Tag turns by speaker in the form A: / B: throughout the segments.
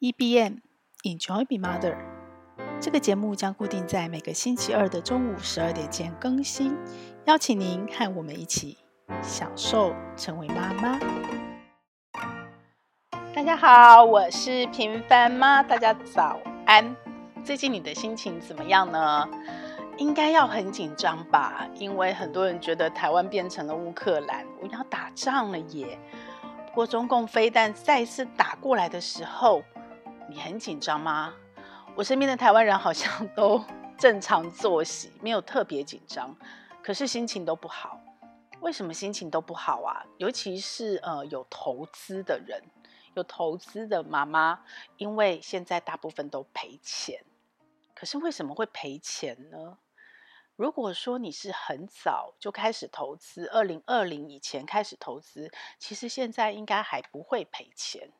A: EBM Enjoy Be Mother，这个节目将固定在每个星期二的中午十二点前更新，邀请您和我们一起享受成为妈妈。大家好，我是平凡妈，大家早安。最近你的心情怎么样呢？应该要很紧张吧，因为很多人觉得台湾变成了乌克兰，我要打仗了耶。不过中共飞弹再次打过来的时候，你很紧张吗？我身边的台湾人好像 都正常作息，没有特别紧张，可是心情都不好。为什么心情都不好啊？尤其是呃有投资的人，有投资的妈妈，因为现在大部分都赔钱。可是为什么会赔钱呢？如果说你是很早就开始投资，二零二零以前开始投资，其实现在应该还不会赔钱。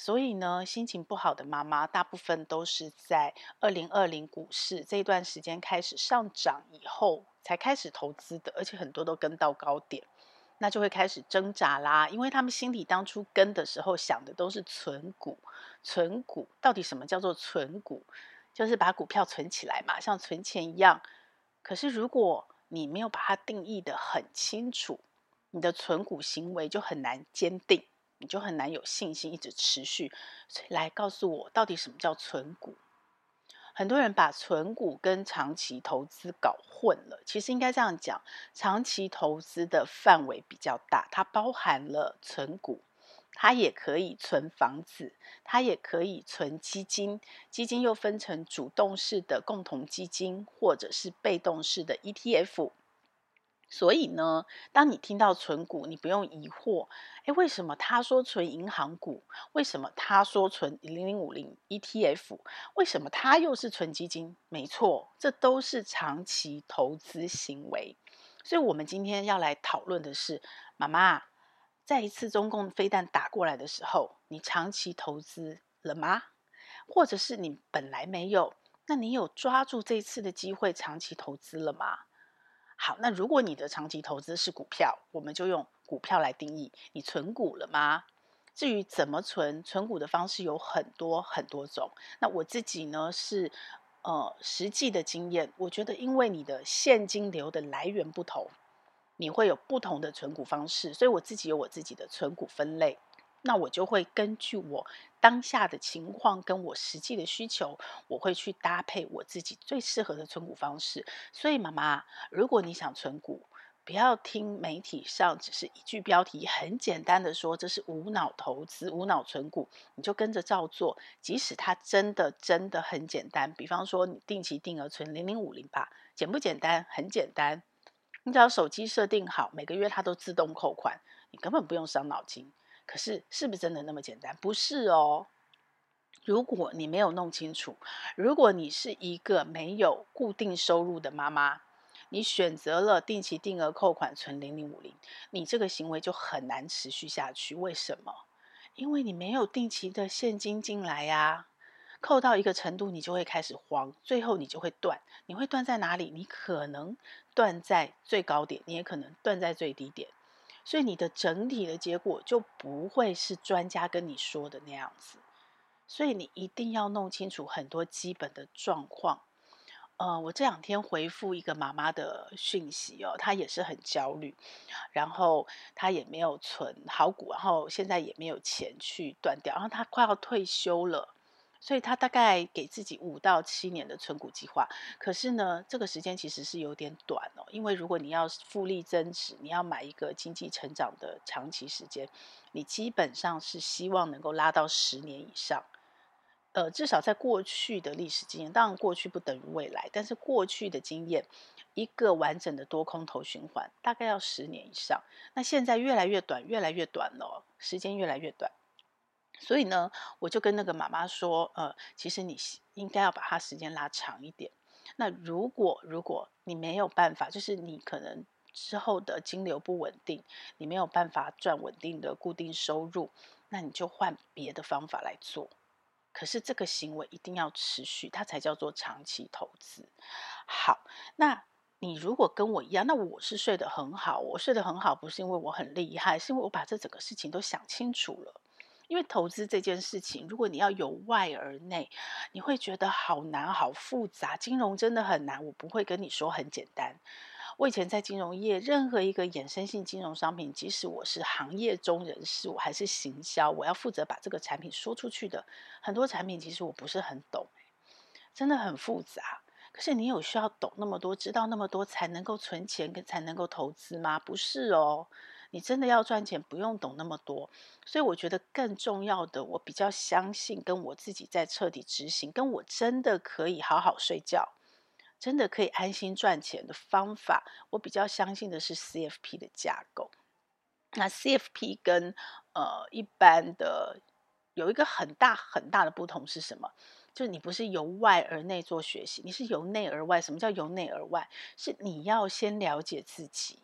A: 所以呢，心情不好的妈妈，大部分都是在二零二零股市这段时间开始上涨以后才开始投资的，而且很多都跟到高点，那就会开始挣扎啦。因为他们心里当初跟的时候想的都是存股，存股到底什么叫做存股？就是把股票存起来嘛，像存钱一样。可是如果你没有把它定义得很清楚，你的存股行为就很难坚定。你就很难有信心一直持续，所以来告诉我，到底什么叫存股？很多人把存股跟长期投资搞混了。其实应该这样讲，长期投资的范围比较大，它包含了存股，它也可以存房子，它也可以存基金。基金又分成主动式的共同基金，或者是被动式的 ETF。所以呢，当你听到存股，你不用疑惑，诶，为什么他说存银行股？为什么他说存零零五零 ETF？为什么他又是存基金？没错，这都是长期投资行为。所以，我们今天要来讨论的是，妈妈，在一次中共飞弹打过来的时候，你长期投资了吗？或者是你本来没有，那你有抓住这次的机会长期投资了吗？好，那如果你的长期投资是股票，我们就用股票来定义。你存股了吗？至于怎么存，存股的方式有很多很多种。那我自己呢是，呃，实际的经验，我觉得因为你的现金流的来源不同，你会有不同的存股方式。所以我自己有我自己的存股分类。那我就会根据我当下的情况跟我实际的需求，我会去搭配我自己最适合的存股方式。所以妈妈，如果你想存股，不要听媒体上只是一句标题，很简单的说这是无脑投资、无脑存股，你就跟着照做。即使它真的真的很简单，比方说你定期定额存零零五零吧，简不简单？很简单，你只要手机设定好，每个月它都自动扣款，你根本不用伤脑筋。可是，是不是真的那么简单？不是哦。如果你没有弄清楚，如果你是一个没有固定收入的妈妈，你选择了定期定额扣款存零零五零，你这个行为就很难持续下去。为什么？因为你没有定期的现金进来呀。扣到一个程度，你就会开始慌，最后你就会断。你会断在哪里？你可能断在最高点，你也可能断在最低点。所以你的整体的结果就不会是专家跟你说的那样子，所以你一定要弄清楚很多基本的状况。呃，我这两天回复一个妈妈的讯息哦，她也是很焦虑，然后她也没有存好股，然后现在也没有钱去断掉，然后她快要退休了。所以他大概给自己五到七年的存股计划，可是呢，这个时间其实是有点短哦。因为如果你要复利增值，你要买一个经济成长的长期时间，你基本上是希望能够拉到十年以上。呃，至少在过去的历史经验，当然过去不等于未来，但是过去的经验，一个完整的多空头循环大概要十年以上。那现在越来越短，越来越短了，时间越来越短。所以呢，我就跟那个妈妈说，呃，其实你应该要把它时间拉长一点。那如果如果你没有办法，就是你可能之后的金流不稳定，你没有办法赚稳定的固定收入，那你就换别的方法来做。可是这个行为一定要持续，它才叫做长期投资。好，那你如果跟我一样，那我是睡得很好，我睡得很好，不是因为我很厉害，是因为我把这整个事情都想清楚了。因为投资这件事情，如果你要由外而内，你会觉得好难、好复杂。金融真的很难，我不会跟你说很简单。我以前在金融业，任何一个衍生性金融商品，即使我是行业中人士，我还是行销，我要负责把这个产品说出去的，很多产品其实我不是很懂，真的很复杂。可是你有需要懂那么多、知道那么多才能够存钱、跟才能够投资吗？不是哦。你真的要赚钱，不用懂那么多。所以我觉得更重要的，我比较相信，跟我自己在彻底执行，跟我真的可以好好睡觉，真的可以安心赚钱的方法，我比较相信的是 CFP 的架构。那 CFP 跟呃一般的有一个很大很大的不同是什么？就是你不是由外而内做学习，你是由内而外。什么叫由内而外？是你要先了解自己。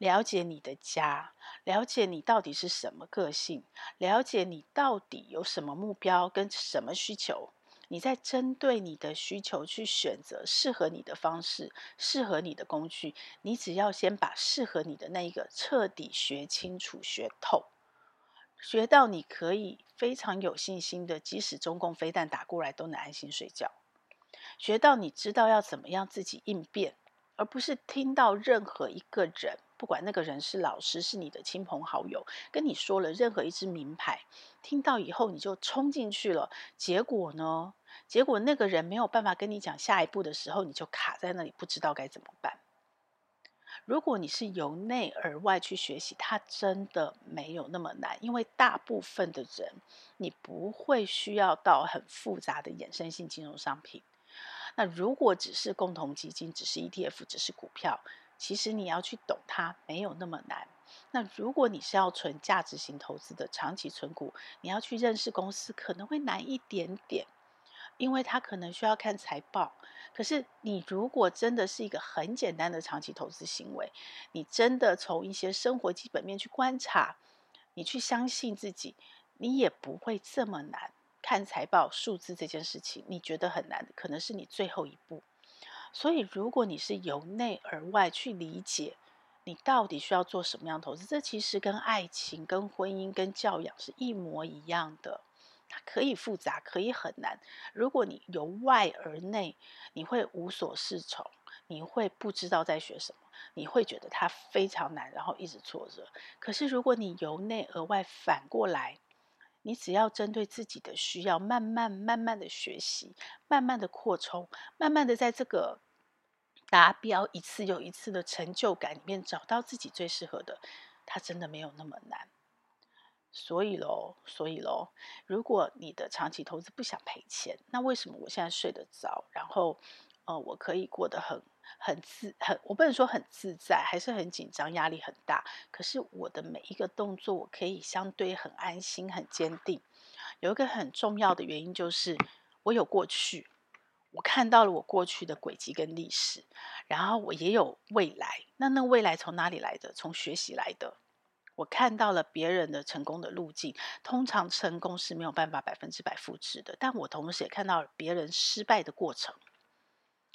A: 了解你的家，了解你到底是什么个性，了解你到底有什么目标跟什么需求，你再针对你的需求去选择适合你的方式，适合你的工具。你只要先把适合你的那一个彻底学清楚、学透，学到你可以非常有信心的，即使中共飞弹打过来都能安心睡觉，学到你知道要怎么样自己应变，而不是听到任何一个人。不管那个人是老师，是你的亲朋好友，跟你说了任何一支名牌，听到以后你就冲进去了。结果呢？结果那个人没有办法跟你讲下一步的时候，你就卡在那里，不知道该怎么办。如果你是由内而外去学习，它真的没有那么难，因为大部分的人，你不会需要到很复杂的衍生性金融商品。那如果只是共同基金，只是 ETF，只是股票。其实你要去懂它没有那么难。那如果你是要存价值型投资的长期存股，你要去认识公司可能会难一点点，因为它可能需要看财报。可是你如果真的是一个很简单的长期投资行为，你真的从一些生活基本面去观察，你去相信自己，你也不会这么难。看财报数字这件事情，你觉得很难，可能是你最后一步。所以，如果你是由内而外去理解，你到底需要做什么样的投资，这其实跟爱情、跟婚姻、跟教养是一模一样的。它可以复杂，可以很难。如果你由外而内，你会无所适从，你会不知道在学什么，你会觉得它非常难，然后一直挫折。可是，如果你由内而外，反过来，你只要针对自己的需要，慢慢慢慢的学习，慢慢的扩充，慢慢的在这个达标一次又一次的成就感里面，找到自己最适合的，它真的没有那么难。所以喽，所以喽，如果你的长期投资不想赔钱，那为什么我现在睡得着，然后呃，我可以过得很。很自很，我不能说很自在，还是很紧张，压力很大。可是我的每一个动作，我可以相对很安心、很坚定。有一个很重要的原因就是，我有过去，我看到了我过去的轨迹跟历史，然后我也有未来。那那未来从哪里来的？从学习来的。我看到了别人的成功的路径，通常成功是没有办法百分之百复制的，但我同时也看到了别人失败的过程。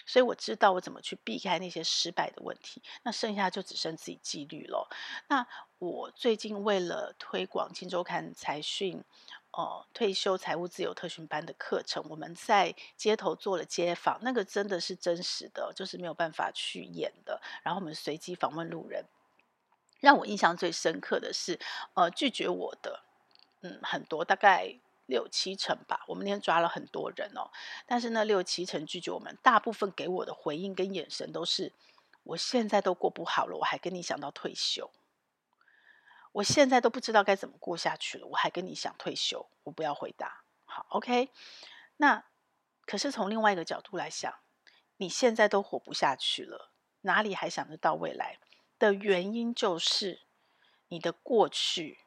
A: 所以我知道我怎么去避开那些失败的问题，那剩下就只剩自己纪律了。那我最近为了推广《金周刊》财讯，呃，退休财务自由特训班的课程，我们在街头做了街访，那个真的是真实的，就是没有办法去演的。然后我们随机访问路人，让我印象最深刻的是，呃，拒绝我的，嗯，很多，大概。六七成吧，我们那天抓了很多人哦，但是那六七成拒绝我们，大部分给我的回应跟眼神都是：我现在都过不好了，我还跟你想到退休；我现在都不知道该怎么过下去了，我还跟你想退休。我不要回答，好，OK。那可是从另外一个角度来想，你现在都活不下去了，哪里还想得到未来？的原因就是你的过去。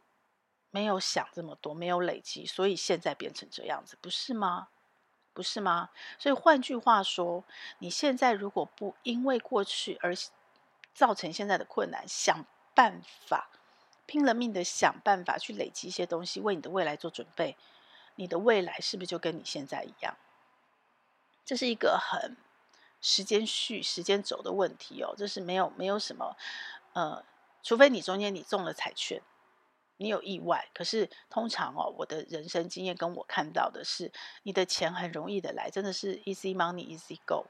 A: 没有想这么多，没有累积，所以现在变成这样子，不是吗？不是吗？所以换句话说，你现在如果不因为过去而造成现在的困难，想办法，拼了命的想办法去累积一些东西，为你的未来做准备，你的未来是不是就跟你现在一样？这是一个很时间序、时间轴的问题哦。这是没有没有什么，呃，除非你中间你中了彩券。你有意外，可是通常哦，我的人生经验跟我看到的是，你的钱很容易的来，真的是 easy money easy go，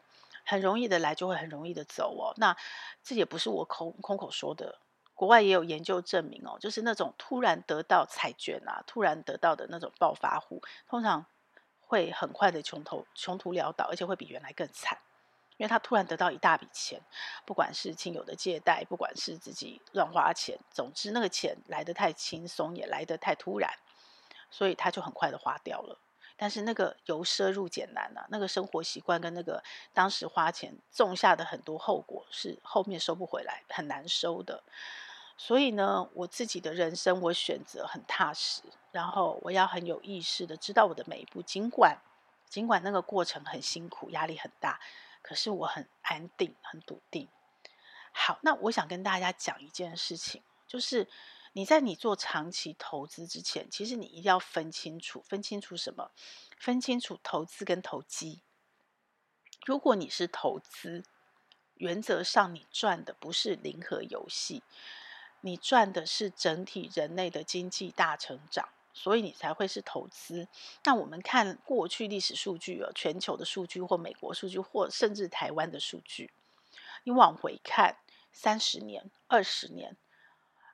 A: 很容易的来就会很容易的走哦。那这也不是我口空口说的，国外也有研究证明哦，就是那种突然得到彩券啊，突然得到的那种暴发户，通常会很快的穷途穷途潦倒，而且会比原来更惨。因为他突然得到一大笔钱，不管是亲友的借贷，不管是自己乱花钱，总之那个钱来得太轻松，也来得太突然，所以他就很快的花掉了。但是那个由奢入俭难啊，那个生活习惯跟那个当时花钱种下的很多后果，是后面收不回来，很难收的。所以呢，我自己的人生，我选择很踏实，然后我要很有意识的知道我的每一步，尽管尽管那个过程很辛苦，压力很大。可是我很安定，很笃定。好，那我想跟大家讲一件事情，就是你在你做长期投资之前，其实你一定要分清楚，分清楚什么？分清楚投资跟投机。如果你是投资，原则上你赚的不是零和游戏，你赚的是整体人类的经济大成长。所以你才会是投资。那我们看过去历史数据哦，全球的数据或美国数据，或甚至台湾的数据，你往回看三十年、二十年。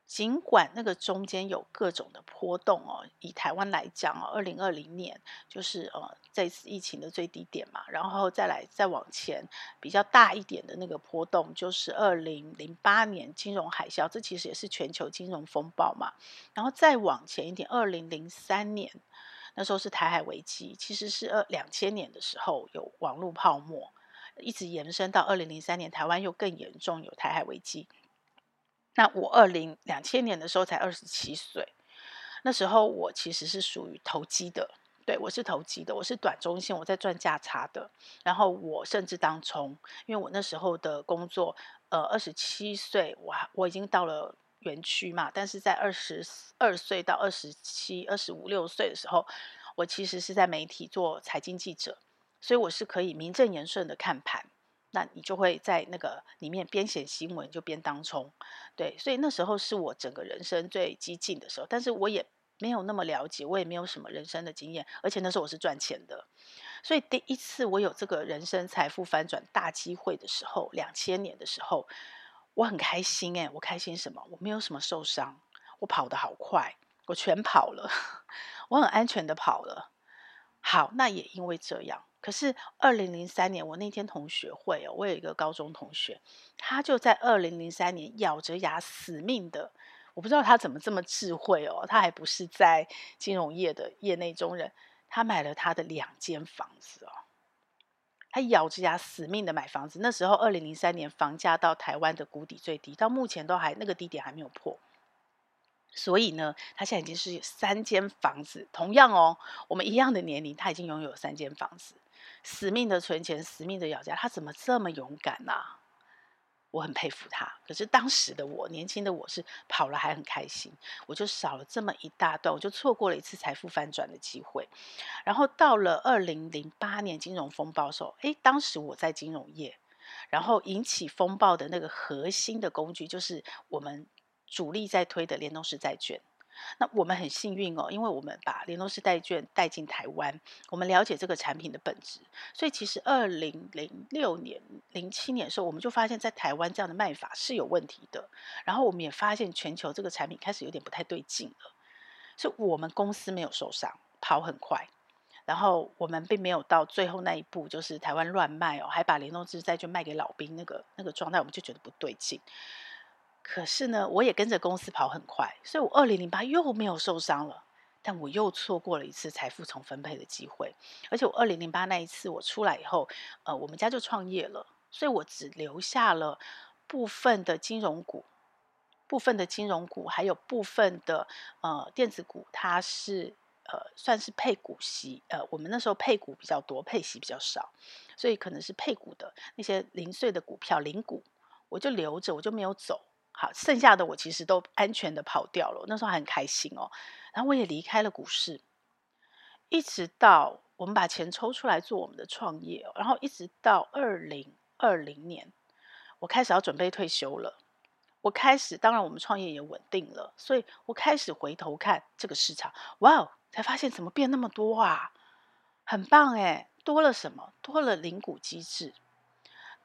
A: 尽管那个中间有各种的波动哦，以台湾来讲哦，二零二零年就是呃这次疫情的最低点嘛，然后再来再往前比较大一点的那个波动，就是二零零八年金融海啸，这其实也是全球金融风暴嘛。然后再往前一点，二零零三年那时候是台海危机，其实是二两千年的时候有网络泡沫，一直延伸到二零零三年，台湾又更严重，有台海危机。那我二零两千年的时候才二十七岁，那时候我其实是属于投机的，对，我是投机的，我是短中线，我在赚价差的。然后我甚至当冲，因为我那时候的工作，呃，二十七岁，我我已经到了园区嘛，但是在二十二岁到二十七、二十五六岁的时候，我其实是在媒体做财经记者，所以我是可以名正言顺的看盘。那你就会在那个里面边写新闻就边当冲，对，所以那时候是我整个人生最激进的时候，但是我也没有那么了解，我也没有什么人生的经验，而且那时候我是赚钱的，所以第一次我有这个人生财富翻转大机会的时候，两千年的时候，我很开心诶，我开心什么？我没有什么受伤，我跑得好快，我全跑了，我很安全的跑了。好，那也因为这样。可是，二零零三年我那天同学会哦，我有一个高中同学，他就在二零零三年咬着牙死命的，我不知道他怎么这么智慧哦，他还不是在金融业的业内中人，他买了他的两间房子哦，他咬着牙死命的买房子。那时候二零零三年房价到台湾的谷底最低，到目前都还那个低点还没有破。所以呢，他现在已经是三间房子，同样哦，我们一样的年龄，他已经拥有三间房子，死命的存钱，死命的咬价，他怎么这么勇敢呢、我很佩服他。可是当时的我，年轻的我是跑了还很开心，我就少了这么一大段，我就错过了一次财富翻转的机会。然后到了二零零八年金融风暴的时候，诶，当时我在金融业，然后引起风暴的那个核心的工具就是我们。主力在推的联动式债券，那我们很幸运哦，因为我们把联动式债券带进台湾，我们了解这个产品的本质，所以其实二零零六年、零七年的时候，我们就发现，在台湾这样的卖法是有问题的。然后我们也发现，全球这个产品开始有点不太对劲了，所以我们公司没有受伤，跑很快。然后我们并没有到最后那一步，就是台湾乱卖哦，还把联动式债券卖给老兵那个那个状态，我们就觉得不对劲。可是呢，我也跟着公司跑很快，所以我二零零八又没有受伤了，但我又错过了一次财富重分配的机会。而且我二零零八那一次我出来以后，呃，我们家就创业了，所以我只留下了部分的金融股，部分的金融股，还有部分的呃电子股，它是呃算是配股息，呃，我们那时候配股比较多，配息比较少，所以可能是配股的那些零碎的股票零股，我就留着，我就没有走。好，剩下的我其实都安全的跑掉了，那时候还很开心哦。然后我也离开了股市，一直到我们把钱抽出来做我们的创业，然后一直到二零二零年，我开始要准备退休了。我开始，当然我们创业也稳定了，所以我开始回头看这个市场，哇哦，才发现怎么变那么多啊，很棒诶，多了什么？多了零股机制。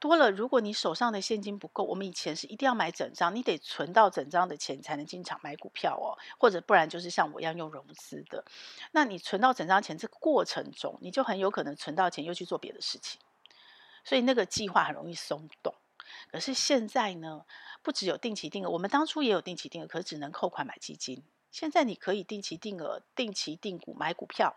A: 多了，如果你手上的现金不够，我们以前是一定要买整张，你得存到整张的钱才能进场买股票哦，或者不然就是像我一样用融资的。那你存到整张钱这个过程中，你就很有可能存到钱又去做别的事情，所以那个计划很容易松动。可是现在呢，不只有定期定额，我们当初也有定期定额，可是只能扣款买基金。现在你可以定期定额、定期定股买股票，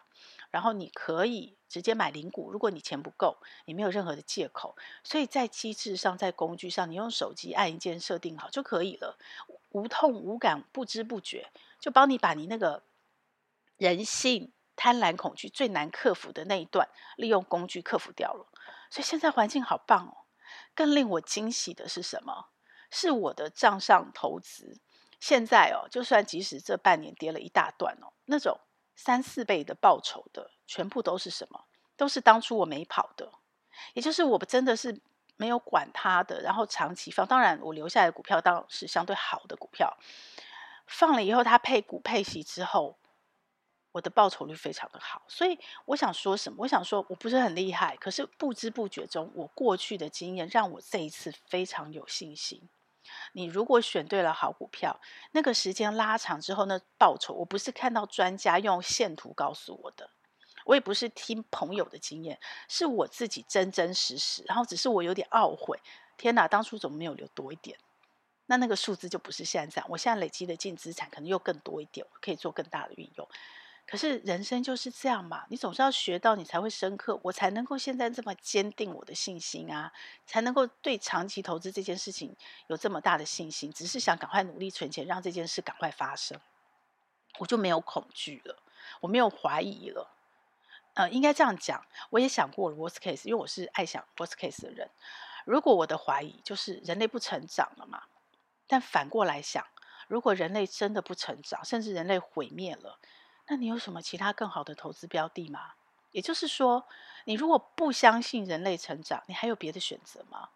A: 然后你可以直接买零股。如果你钱不够，你没有任何的借口，所以在机制上、在工具上，你用手机按一键设定好就可以了，无痛无感，不知不觉就帮你把你那个人性、贪婪、恐惧最难克服的那一段，利用工具克服掉了。所以现在环境好棒哦！更令我惊喜的是什么？是我的账上投资。现在哦，就算即使这半年跌了一大段哦，那种三四倍的报酬的，全部都是什么？都是当初我没跑的，也就是我真的是没有管它的，然后长期放。当然，我留下来的股票当然是相对好的股票，放了以后它配股配息之后，我的报酬率非常的好。所以我想说什么？我想说我不是很厉害，可是不知不觉中，我过去的经验让我这一次非常有信心。你如果选对了好股票，那个时间拉长之后，那报酬，我不是看到专家用线图告诉我的，我也不是听朋友的经验，是我自己真真实实。然后只是我有点懊悔，天哪，当初怎么没有留多一点？那那个数字就不是现在这样。我现在累积的净资产可能又更多一点，我可以做更大的运用。可是人生就是这样嘛，你总是要学到，你才会深刻，我才能够现在这么坚定我的信心啊，才能够对长期投资这件事情有这么大的信心。只是想赶快努力存钱，让这件事赶快发生，我就没有恐惧了，我没有怀疑了。呃，应该这样讲，我也想过了 worst case，因为我是爱想 worst case 的人。如果我的怀疑就是人类不成长了嘛，但反过来想，如果人类真的不成长，甚至人类毁灭了。那你有什么其他更好的投资标的吗？也就是说，你如果不相信人类成长，你还有别的选择吗？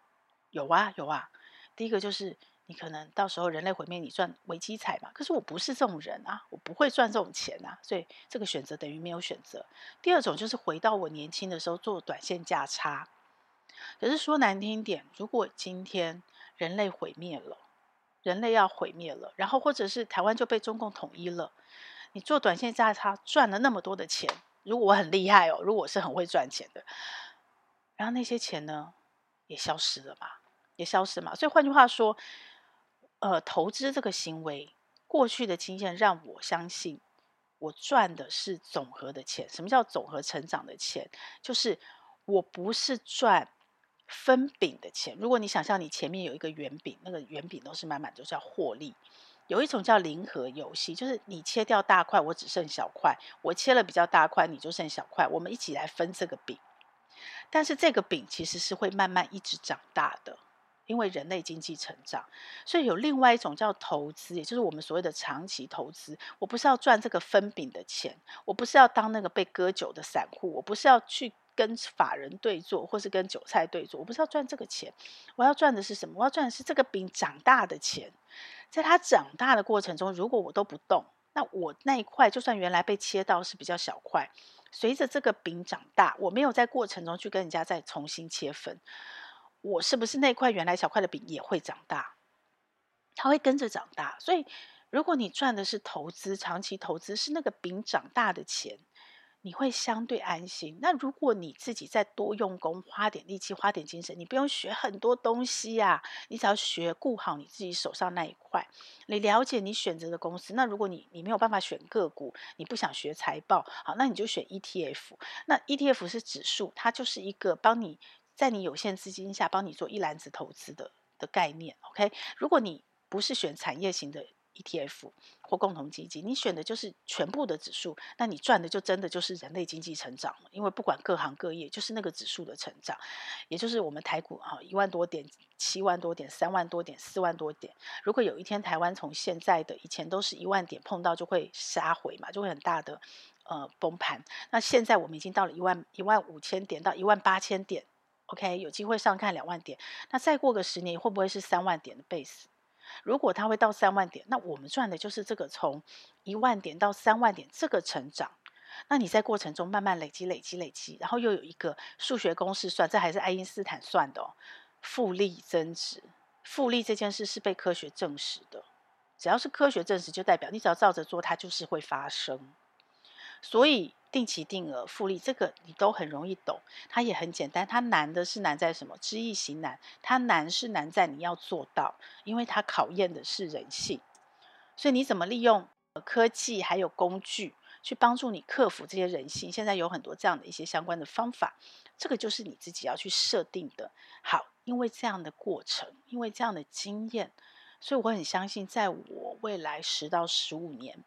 A: 有啊，有啊。第一个就是你可能到时候人类毁灭，你赚危机财嘛。可是我不是这种人啊，我不会赚这种钱啊，所以这个选择等于没有选择。第二种就是回到我年轻的时候做短线价差。可是说难听点，如果今天人类毁灭了，人类要毁灭了，然后或者是台湾就被中共统一了。你做短线价差赚了那么多的钱，如果我很厉害哦，如果我是很会赚钱的，然后那些钱呢也消失了嘛，也消失嘛。所以换句话说，呃，投资这个行为，过去的经验让我相信，我赚的是总和的钱。什么叫总和成长的钱？就是我不是赚分饼的钱。如果你想象你前面有一个圆饼，那个圆饼都是满满，都是要获利。有一种叫零和游戏，就是你切掉大块，我只剩小块；我切了比较大块，你就剩小块。我们一起来分这个饼，但是这个饼其实是会慢慢一直长大的，因为人类经济成长。所以有另外一种叫投资，也就是我们所谓的长期投资。我不是要赚这个分饼的钱，我不是要当那个被割韭的散户，我不是要去跟法人对做，或是跟韭菜对做，我不是要赚这个钱。我要赚的是什么？我要赚的是这个饼长大的钱。在它长大的过程中，如果我都不动，那我那一块就算原来被切到是比较小块，随着这个饼长大，我没有在过程中去跟人家再重新切分，我是不是那块原来小块的饼也会长大？它会跟着长大。所以，如果你赚的是投资，长期投资是那个饼长大的钱。你会相对安心。那如果你自己再多用功，花点力气，花点精神，你不用学很多东西呀、啊，你只要学顾好你自己手上那一块。你了解你选择的公司。那如果你你没有办法选个股，你不想学财报，好，那你就选 ETF。那 ETF 是指数，它就是一个帮你在你有限资金下帮你做一篮子投资的的概念。OK，如果你不是选产业型的。ETF 或共同基金，你选的就是全部的指数，那你赚的就真的就是人类经济成长了。因为不管各行各业，就是那个指数的成长，也就是我们台股啊，一万多点、七万多点、三万多点、四万多点。如果有一天台湾从现在的以前都是一万点碰到就会杀回嘛，就会很大的呃崩盘。那现在我们已经到了一万一万五千点到一万八千点，OK，有机会上看两万点。那再过个十年会不会是三万点的 base？如果它会到三万点，那我们赚的就是这个从一万点到三万点这个成长。那你在过程中慢慢累积、累积、累积，然后又有一个数学公式算，这还是爱因斯坦算的哦，复利增值。复利这件事是被科学证实的，只要是科学证实，就代表你只要照着做，它就是会发生。所以定期定额复利这个你都很容易懂，它也很简单。它难的是难在什么？知易行难。它难是难在你要做到，因为它考验的是人性。所以你怎么利用科技还有工具去帮助你克服这些人性？现在有很多这样的一些相关的方法，这个就是你自己要去设定的。好。因为这样的过程，因为这样的经验，所以我很相信，在我未来十到十五年，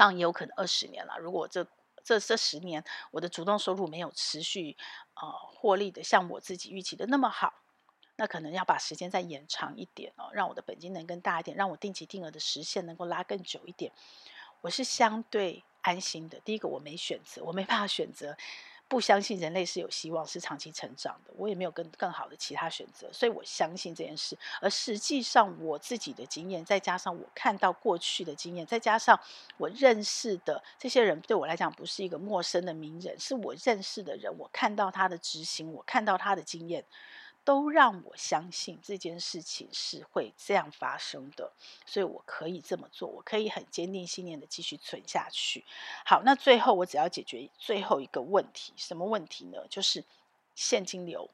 A: 当然也有可能二十年了。如果这这这十年我的主动收入没有持续呃获利的像我自己预期的那么好，那可能要把时间再延长一点哦，让我的本金能更大一点，让我定期定额的实现能够拉更久一点。我是相对安心的。第一个，我没选择，我没办法选择。不相信人类是有希望，是长期成长的。我也没有更更好的其他选择，所以我相信这件事。而实际上，我自己的经验，再加上我看到过去的经验，再加上我认识的这些人，对我来讲不是一个陌生的名人，是我认识的人。我看到他的执行，我看到他的经验。都让我相信这件事情是会这样发生的，所以我可以这么做，我可以很坚定信念的继续存下去。好，那最后我只要解决最后一个问题，什么问题呢？就是现金流。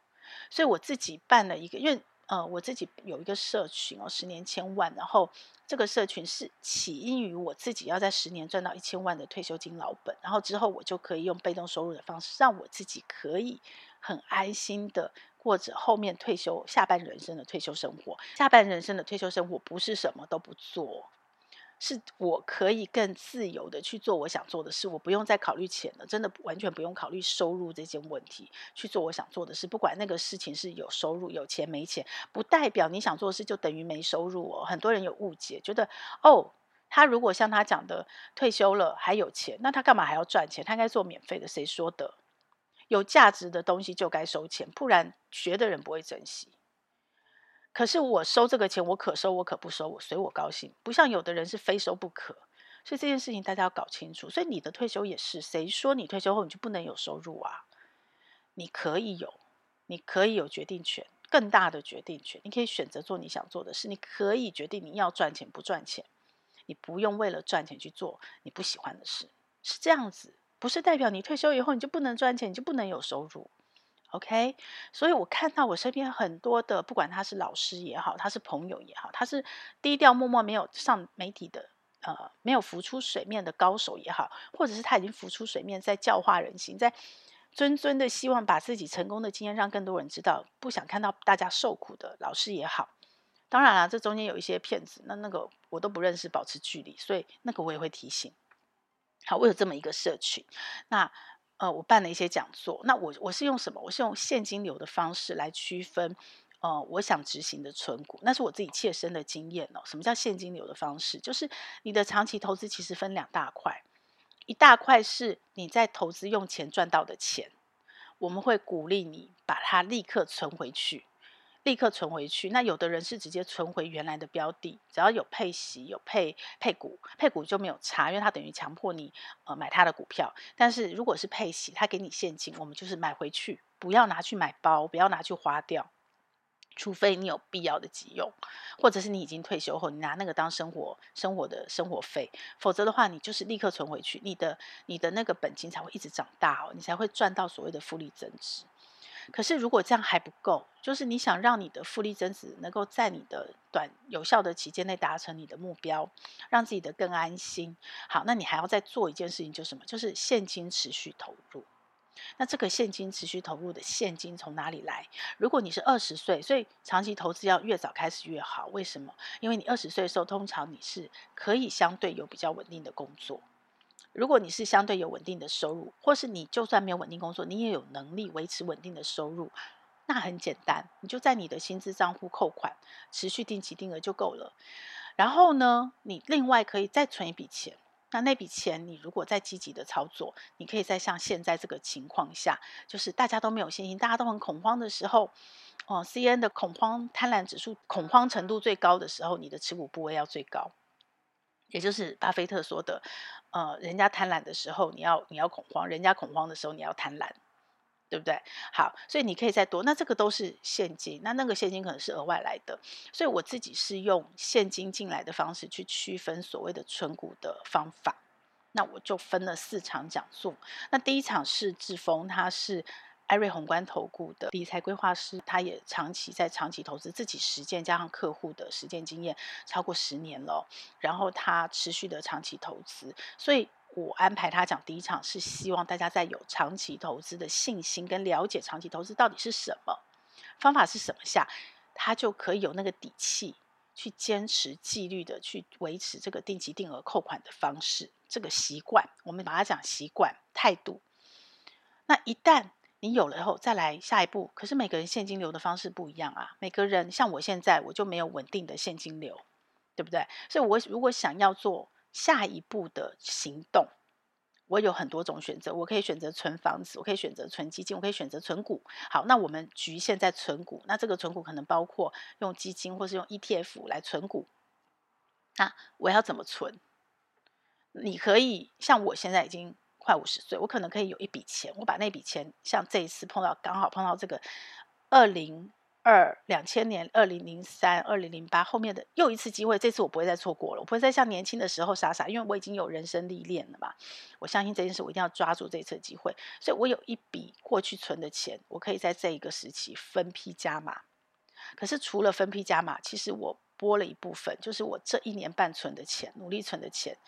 A: 所以我自己办了一个，因为呃，我自己有一个社群哦，十年千万，然后这个社群是起因于我自己要在十年赚到一千万的退休金老本，然后之后我就可以用被动收入的方式，让我自己可以很安心的。或者后面退休下半人生的退休生活，下半人生的退休生活不是什么都不做，是我可以更自由的去做我想做的事，我不用再考虑钱了，真的完全不用考虑收入这件问题，去做我想做的事，不管那个事情是有收入、有钱没钱，不代表你想做的事就等于没收入哦。很多人有误解，觉得哦，他如果像他讲的退休了还有钱，那他干嘛还要赚钱？他应该做免费的，谁说的？有价值的东西就该收钱，不然学的人不会珍惜。可是我收这个钱，我可收，我可不收，我随我高兴。不像有的人是非收不可，所以这件事情大家要搞清楚。所以你的退休也是，谁说你退休后你就不能有收入啊？你可以有，你可以有决定权，更大的决定权。你可以选择做你想做的事，你可以决定你要赚钱不赚钱，你不用为了赚钱去做你不喜欢的事，是这样子。不是代表你退休以后你就不能赚钱，你就不能有收入，OK？所以我看到我身边很多的，不管他是老师也好，他是朋友也好，他是低调默默没有上媒体的，呃，没有浮出水面的高手也好，或者是他已经浮出水面，在教化人心，在谆谆的希望把自己成功的经验让更多人知道，不想看到大家受苦的老师也好。当然了，这中间有一些骗子，那那个我都不认识，保持距离，所以那个我也会提醒。好，我有这么一个社群，那呃，我办了一些讲座。那我我是用什么？我是用现金流的方式来区分，呃，我想执行的存股，那是我自己切身的经验哦。什么叫现金流的方式？就是你的长期投资其实分两大块，一大块是你在投资用钱赚到的钱，我们会鼓励你把它立刻存回去。立刻存回去。那有的人是直接存回原来的标的，只要有配息、有配配股，配股就没有差，因为他等于强迫你呃买他的股票。但是如果是配息，他给你现金，我们就是买回去，不要拿去买包，不要拿去花掉，除非你有必要的急用，或者是你已经退休后，你拿那个当生活生活的生活费，否则的话，你就是立刻存回去，你的你的那个本金才会一直长大哦，你才会赚到所谓的复利增值。可是，如果这样还不够，就是你想让你的复利增值能够在你的短有效的期间内达成你的目标，让自己的更安心。好，那你还要再做一件事情，就是什么？就是现金持续投入。那这个现金持续投入的现金从哪里来？如果你是二十岁，所以长期投资要越早开始越好。为什么？因为你二十岁的时候，通常你是可以相对有比较稳定的工作。如果你是相对有稳定的收入，或是你就算没有稳定工作，你也有能力维持稳定的收入，那很简单，你就在你的薪资账户扣款，持续定期定额就够了。然后呢，你另外可以再存一笔钱，那那笔钱你如果再积极的操作，你可以在像现在这个情况下，就是大家都没有信心，大家都很恐慌的时候，哦，CN 的恐慌贪婪指数恐慌程度最高的时候，你的持股部位要最高，也就是巴菲特说的，呃，人家贪婪的时候你要你要恐慌，人家恐慌的时候你要贪婪。对不对？好，所以你可以再多，那这个都是现金，那那个现金可能是额外来的，所以我自己是用现金进来的方式去区分所谓的存股的方法。那我就分了四场讲座，那第一场是志峰，他是艾瑞宏观投顾的理财规划师，他也长期在长期投资，自己实践加上客户的实践经验超过十年了，然后他持续的长期投资，所以。我安排他讲第一场，是希望大家在有长期投资的信心跟了解长期投资到底是什么，方法是什么下，他就可以有那个底气去坚持纪律的去维持这个定期定额扣款的方式，这个习惯，我们把它讲习惯态度。那一旦你有了以后，再来下一步。可是每个人现金流的方式不一样啊，每个人像我现在我就没有稳定的现金流，对不对？所以我如果想要做。下一步的行动，我有很多种选择。我可以选择存房子，我可以选择存基金，我可以选择存股。好，那我们局限在存股。那这个存股可能包括用基金，或是用 ETF 来存股。那我要怎么存？你可以像我现在已经快五十岁，我可能可以有一笔钱，我把那笔钱，像这一次碰到刚好碰到这个二零。二两千年、二零零三、二零零八后面的又一次机会，这次我不会再错过了。我不会再像年轻的时候傻傻，因为我已经有人生历练了嘛。我相信这件事，我一定要抓住这次机会。所以我有一笔过去存的钱，我可以在这一个时期分批加码。可是除了分批加码，其实我拨了一部分，就是我这一年半存的钱，努力存的钱，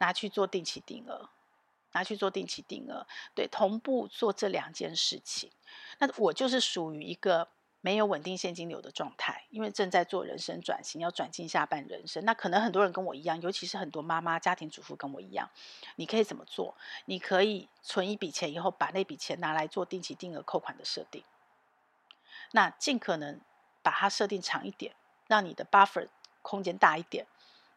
A: 拿去做定期定额，拿去做定期定额，对，同步做这两件事情。那我就是属于一个。没有稳定现金流的状态，因为正在做人生转型，要转进下半人生。那可能很多人跟我一样，尤其是很多妈妈、家庭主妇跟我一样。你可以怎么做？你可以存一笔钱，以后把那笔钱拿来做定期定额扣款的设定。那尽可能把它设定长一点，让你的 buffer 空间大一点。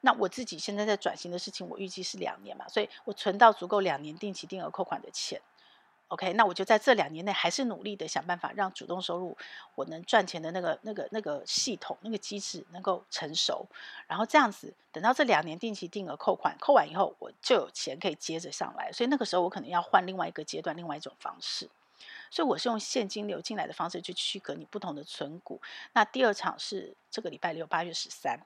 A: 那我自己现在在转型的事情，我预计是两年嘛，所以我存到足够两年定期定额扣款的钱。OK，那我就在这两年内还是努力的想办法，让主动收入我能赚钱的那个、那个、那个系统、那个机制能够成熟，然后这样子，等到这两年定期定额扣款扣完以后，我就有钱可以接着上来。所以那个时候我可能要换另外一个阶段、另外一种方式。所以我是用现金流进来的方式去区隔你不同的存股。那第二场是这个礼拜六，八月十三。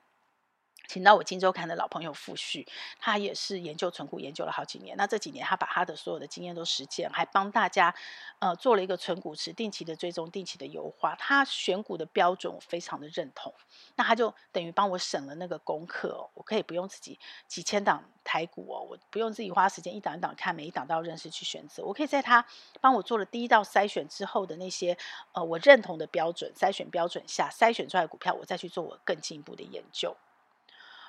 A: 请到我金周刊的老朋友傅旭，他也是研究存股研究了好几年。那这几年他把他的所有的经验都实践，还帮大家呃做了一个存股池定期的追踪、定期的优化。他选股的标准我非常的认同。那他就等于帮我省了那个功课，我可以不用自己几千档台股哦，我不用自己花时间一档一档看，每一档都要认识去选择。我可以在他帮我做了第一道筛选之后的那些呃我认同的标准筛选标准下筛选出来的股票，我再去做我更进一步的研究。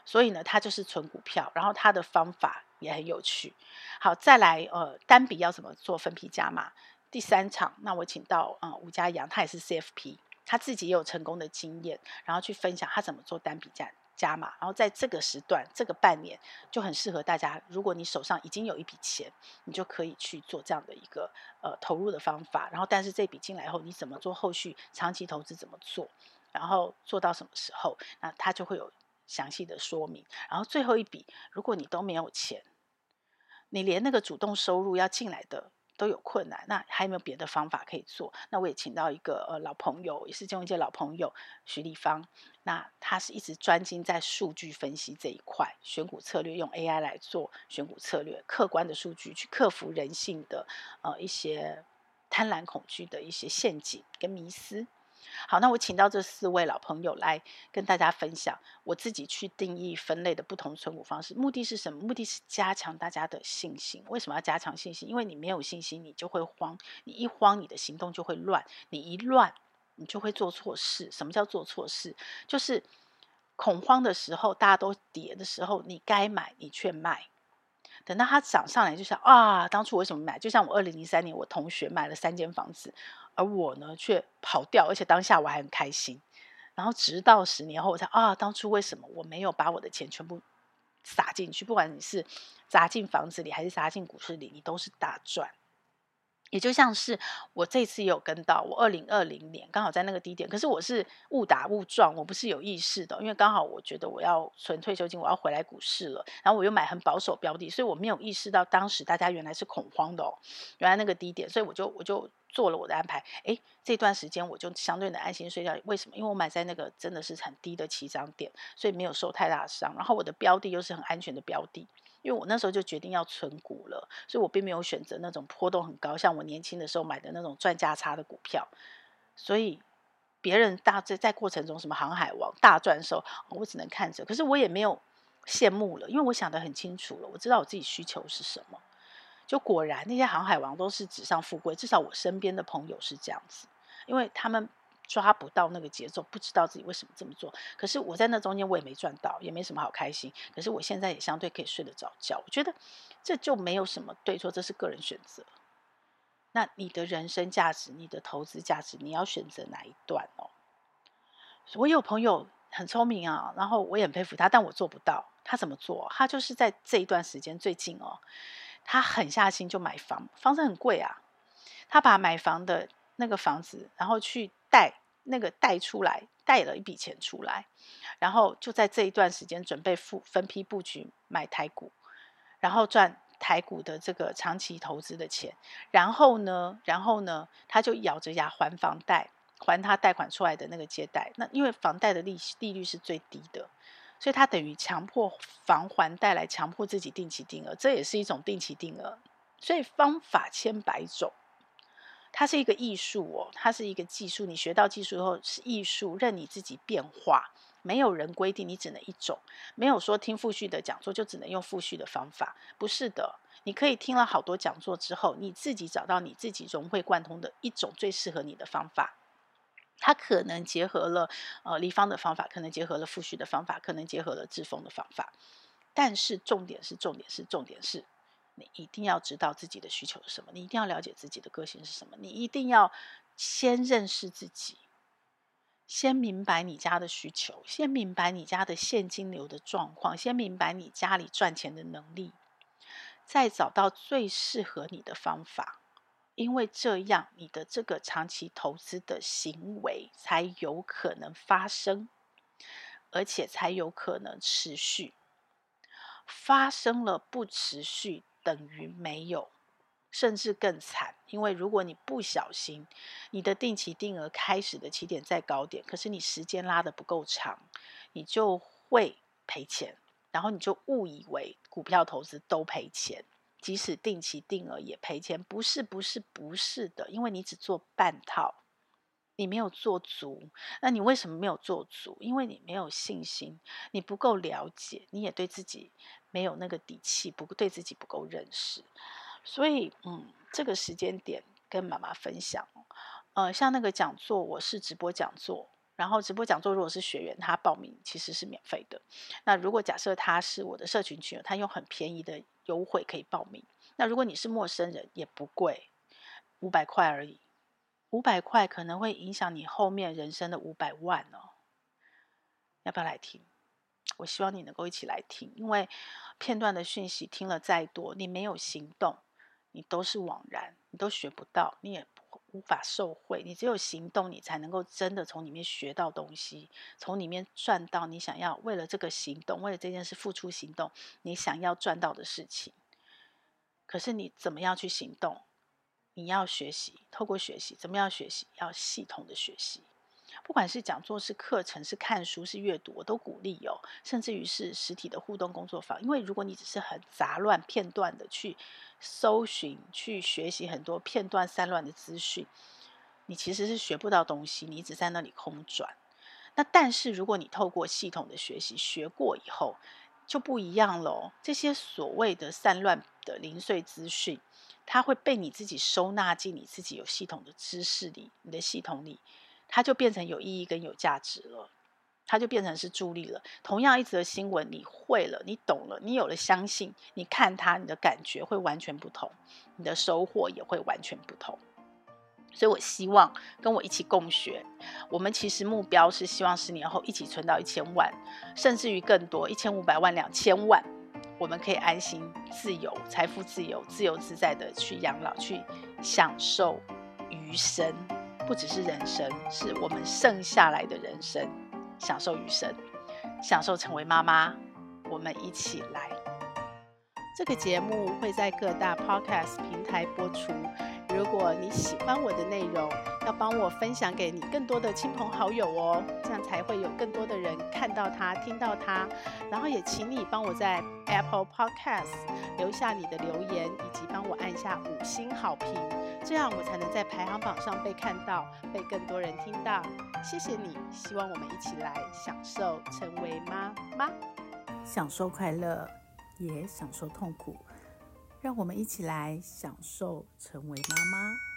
A: 所以呢，他就是存股票，然后他的方法也很有趣。好，再来呃，单笔要怎么做分批加码？第三场，那我请到啊吴家阳，他也是 CFP，他自己也有成功的经验，然后去分享他怎么做单笔加加码。然后在这个时段，这个半年就很适合大家。如果你手上已经有一笔钱，你就可以去做这样的一个呃投入的方法。然后，但是这笔进来后，你怎么做后续长期投资怎么做？然后做到什么时候？那他就会有。详细的说明，然后最后一笔，如果你都没有钱，你连那个主动收入要进来的都有困难，那还有没有别的方法可以做？那我也请到一个呃老朋友，也是金融界老朋友徐立方，那他是一直专精在数据分析这一块，选股策略用 AI 来做选股策略，客观的数据去克服人性的呃一些贪婪恐惧的一些陷阱跟迷思。好，那我请到这四位老朋友来跟大家分享我自己去定义分类的不同存股方式，目的是什么？目的是加强大家的信心。为什么要加强信心？因为你没有信心，你就会慌，你一慌，你的行动就会乱，你一乱，你就会做错事。什么叫做错事？就是恐慌的时候，大家都跌的时候，你该买你却卖，等到它涨上来，就想啊，当初为什么买？就像我二零零三年，我同学买了三间房子。而我呢，却跑掉，而且当下我还很开心。然后直到十年后，我才啊，当初为什么我没有把我的钱全部撒进去，不管你是砸进房子里还是砸进股市里，你都是大赚。也就像是我这次也有跟到，我二零二零年刚好在那个低点，可是我是误打误撞，我不是有意识的，因为刚好我觉得我要存退休金，我要回来股市了，然后我又买很保守标的，所以我没有意识到当时大家原来是恐慌的哦，原来那个低点，所以我就我就做了我的安排，诶，这段时间我就相对的安心睡觉，为什么？因为我买在那个真的是很低的起涨点，所以没有受太大伤，然后我的标的又是很安全的标的。因为我那时候就决定要存股了，所以我并没有选择那种波动很高，像我年轻的时候买的那种赚价差的股票。所以别人大在在过程中什么航海王大赚的时候，我只能看着。可是我也没有羡慕了，因为我想得很清楚了，我知道我自己需求是什么。就果然那些航海王都是纸上富贵，至少我身边的朋友是这样子，因为他们。抓不到那个节奏，不知道自己为什么这么做。可是我在那中间，我也没赚到，也没什么好开心。可是我现在也相对可以睡得着觉。我觉得这就没有什么对错，这是个人选择。那你的人生价值，你的投资价值，你要选择哪一段哦？我有朋友很聪明啊，然后我也很佩服他，但我做不到。他怎么做？他就是在这一段时间最近哦，他狠下心就买房，房子很贵啊。他把买房的那个房子，然后去贷。那个贷出来，贷了一笔钱出来，然后就在这一段时间准备分分批布局买台股，然后赚台股的这个长期投资的钱，然后呢，然后呢，他就咬着牙还房贷，还他贷款出来的那个借贷。那因为房贷的利息利率是最低的，所以他等于强迫房还贷来强迫自己定期定额，这也是一种定期定额。所以方法千百种。它是一个艺术哦，它是一个技术。你学到技术以后是艺术，任你自己变化。没有人规定你只能一种，没有说听复序的讲座就只能用复序的方法，不是的。你可以听了好多讲座之后，你自己找到你自己融会贯通的一种最适合你的方法。它可能结合了呃黎芳的方法，可能结合了复序的方法，可能结合了志峰的方法。但是重点是重点是重点是。你一定要知道自己的需求是什么，你一定要了解自己的个性是什么，你一定要先认识自己，先明白你家的需求，先明白你家的现金流的状况，先明白你家里赚钱的能力，再找到最适合你的方法，因为这样你的这个长期投资的行为才有可能发生，而且才有可能持续。发生了不持续。等于没有，甚至更惨。因为如果你不小心，你的定期定额开始的起点再高点，可是你时间拉得不够长，你就会赔钱。然后你就误以为股票投资都赔钱，即使定期定额也赔钱。不是，不是，不是的，因为你只做半套，你没有做足。那你为什么没有做足？因为你没有信心，你不够了解，你也对自己。没有那个底气，不对自己不够认识，所以嗯，这个时间点跟妈妈分享，呃，像那个讲座，我是直播讲座，然后直播讲座如果是学员，他报名其实是免费的。那如果假设他是我的社群群友，他用很便宜的优惠可以报名。那如果你是陌生人，也不贵，五百块而已，五百块可能会影响你后面人生的五百万哦。要不要来听？我希望你能够一起来听，因为片段的讯息听了再多，你没有行动，你都是枉然，你都学不到，你也无法受惠。你只有行动，你才能够真的从里面学到东西，从里面赚到你想要为了这个行动，为了这件事付出行动，你想要赚到的事情。可是你怎么样去行动？你要学习，透过学习，怎么样学习？要系统的学习。不管是讲座、是课程、是看书、是阅读，我都鼓励哦。甚至于是实体的互动工作坊，因为如果你只是很杂乱、片段的去搜寻、去学习很多片段散乱的资讯，你其实是学不到东西，你一直在那里空转。那但是如果你透过系统的学习，学过以后就不一样喽。这些所谓的散乱的零碎资讯，它会被你自己收纳进你自己有系统的知识里，你的系统里。它就变成有意义跟有价值了，它就变成是助力了。同样一则新闻，你会了，你懂了，你有了相信，你看它，你的感觉会完全不同，你的收获也会完全不同。所以我希望跟我一起共学。我们其实目标是希望十年后一起存到一千万，甚至于更多，一千五百万、两千万。我们可以安心、自由、财富自由、自由自在的去养老，去享受余生，不只是人生，是我们剩下来的人生，享受余生，享受成为妈妈。我们一起来。这个节目会在各大 Podcast 平台播出。如果你喜欢我的内容，要帮我分享给你更多的亲朋好友哦，这样才会有更多的人看到它、听到它。然后也请你帮我在 Apple Podcast 留下你的留言，以及帮我按下五星好评，这样我才能在排行榜上被看到，被更多人听到。谢谢你，希望我们一起来享受成为妈妈，享受快乐，也享受痛苦。让我们一起来享受成为妈妈。